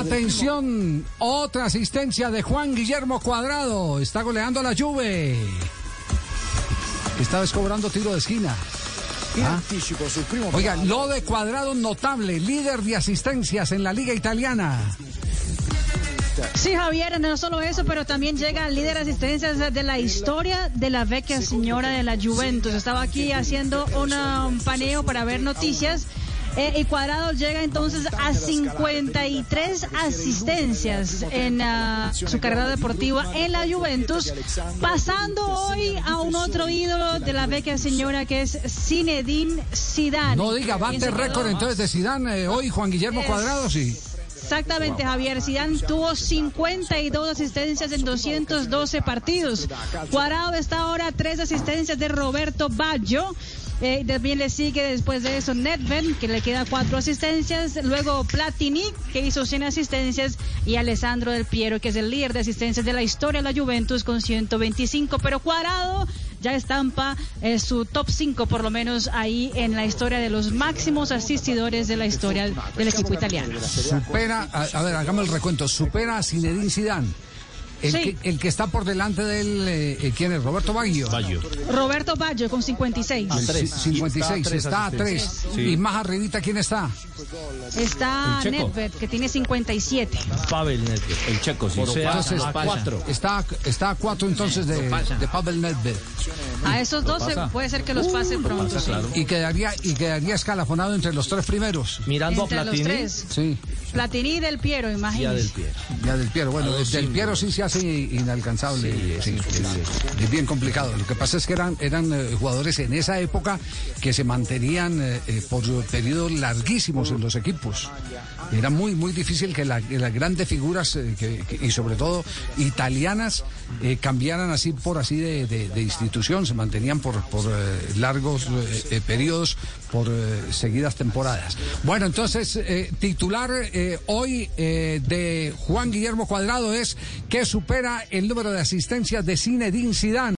Atención, otra asistencia de Juan Guillermo Cuadrado. Está goleando a la Juve. Esta vez cobrando tiro de esquina. in Ah. anticipo sul primo Oiga, lo de Cuadrado notable, líder de asistencias en la Liga Italiana. Sí, Javier, no solo eso, pero también llega al líder de asistencias de la historia de la vecchia señora de la Juventus. Estaba aquí haciendo una- un paneo para ver noticias. Eh, y Cuadrado llega entonces a 53 asistencias en ah, su carrera deportiva en la Juventus, pasando hoy a un otro ídolo de la vecchia señora que es Zinedine Zidane. No diga, bate récord entonces de Zidane hoy, Juan Guillermo Cuadrado, sí. Exactamente, Javier. Zidane tuvo 52 asistencias en 212 partidos. Cuadrado está ahora tres asistencias de Roberto Baggio. Eh, también le sigue después de eso Nedved, que le queda cuatro asistencias. Luego Platini, que hizo 100 asistencias. Y Alessandro Del Piero, que es el líder de asistencias de la historia de la Juventus con 125. Pero Cuadrado ya estampa eh, su top 5, por lo menos ahí en la historia de los máximos asistidores de la historia del equipo italiano. Supera, a, a ver, hagamos el recuento, supera a Zinedine Zidane. El, Sí. que, el que está por delante de él, eh, eh, ¿quién es? Roberto Baggio. Roberto Baggio con 56. Sí, 56, está a 3. Y más arribita, ¿quién está? Está. Nedved, que tiene 57. Pavel Nedved, el checo, sí. Entonces, a cuatro. Está, está a 4 entonces de, de Pavel Nedved. A esos 12 puede ser que los pase pronto. sí. Y quedaría, y quedaría escalafonado entre los tres primeros. Mirando Entre a los Platini tres. Sí, Platini y Del Piero, a Del. Piero. ya del Piero. Bueno, A dos del símbolos. Piero sí se hace inalcanzable. Sí, es, es bien complicado. Lo que pasa es que eran, eran eh, jugadores en esa época que se mantenían eh, eh, por periodos larguísimos en los equipos. Era muy, muy difícil que, la- que las grandes figuras, eh, que- que- y sobre todo italianas, eh, cambiaran así por así de, de- de institución, se mantenían por, por eh, largos eh, eh, periodos, por eh, seguidas temporadas. Bueno, entonces, eh, titular eh, hoy eh, de Juan Guillermo Cuadrado es que supera el número de asistencias de Zinedine Zidane.